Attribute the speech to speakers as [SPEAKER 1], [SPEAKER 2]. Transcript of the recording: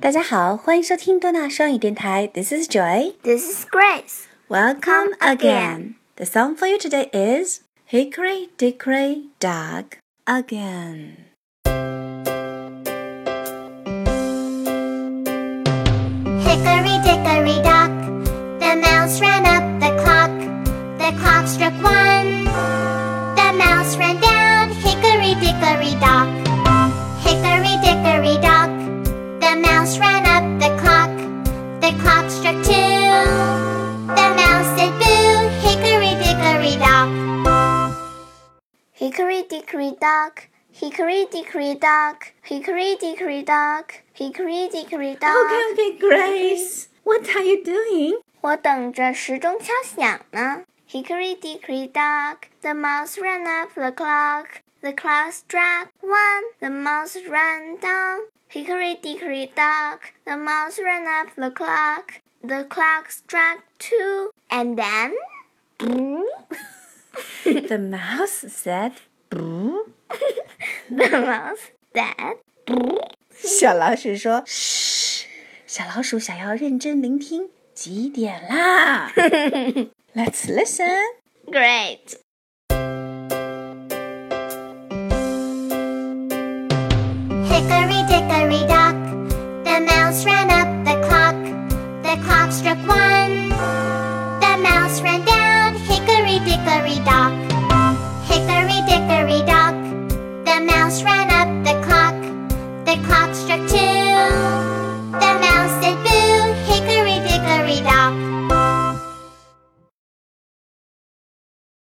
[SPEAKER 1] 大家好，欢迎收听多纳双语电台。This is Joy.
[SPEAKER 2] This is Grace.
[SPEAKER 1] Welcome
[SPEAKER 2] Come again.
[SPEAKER 1] again. The song for you today is Hickory Dickory Dock Again.
[SPEAKER 2] Hickory dickory dock, the mouse ran up the clock. The clock struck one. The mouse ran down hickory dickory dock. Hickory dickory dock, hickory dickory dock, hickory dickory dock, hickory dickory dock.
[SPEAKER 1] Okay, okay, Grace. What are you doing?
[SPEAKER 2] 我等着时钟敲响呢。Hickory dickory dock, the mouse ran up the clock. The clock struck one, the mouse ran down. Hickory dickory dock, the mouse ran up the clock. The clock struck two, and then.
[SPEAKER 1] The mouse said, "Boo."
[SPEAKER 2] the mouse said.
[SPEAKER 1] 小老鼠说：“嘘，小老鼠想要认真聆听，几点啦？Let's listen.
[SPEAKER 2] Great. Hickory dickory dock, the mouse ran up the clock. The clock struck one. clock's